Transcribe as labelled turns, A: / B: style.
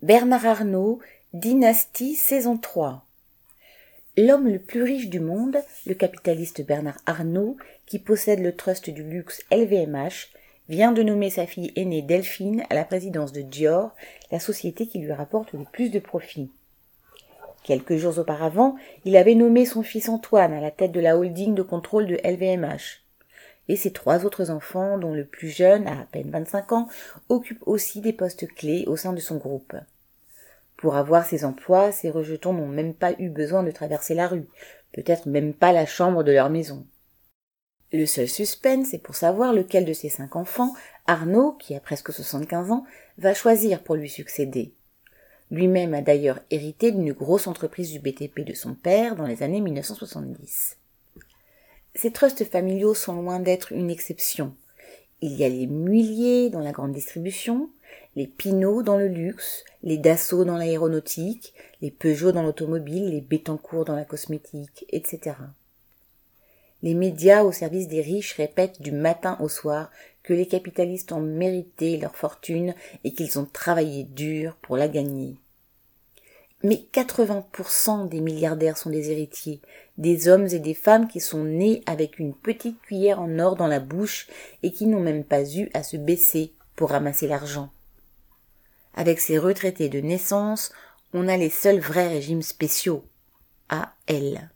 A: Bernard Arnault, Dynastie saison 3. L'homme le plus riche du monde, le capitaliste Bernard Arnault, qui possède le trust du luxe LVMH, vient de nommer sa fille aînée Delphine à la présidence de Dior, la société qui lui rapporte le plus de profits. Quelques jours auparavant, il avait nommé son fils Antoine à la tête de la holding de contrôle de LVMH et ses trois autres enfants, dont le plus jeune, à à peine 25 ans, occupe aussi des postes clés au sein de son groupe. Pour avoir ces emplois, ces rejetons n'ont même pas eu besoin de traverser la rue, peut-être même pas la chambre de leur maison. Le seul suspense est pour savoir lequel de ses cinq enfants, Arnaud, qui a presque 75 ans, va choisir pour lui succéder. Lui-même a d'ailleurs hérité d'une grosse entreprise du BTP de son père dans les années 1970. Ces trusts familiaux sont loin d'être une exception. Il y a les Muiliers dans la grande distribution, les Pinot dans le luxe, les Dassault dans l'aéronautique, les Peugeot dans l'automobile, les Bettencourt dans la cosmétique, etc. Les médias au service des riches répètent du matin au soir que les capitalistes ont mérité leur fortune et qu'ils ont travaillé dur pour la gagner. Mais 80% des milliardaires sont des héritiers, des hommes et des femmes qui sont nés avec une petite cuillère en or dans la bouche et qui n'ont même pas eu à se baisser pour ramasser l'argent. Avec ces retraités de naissance, on a les seuls vrais régimes spéciaux. A L.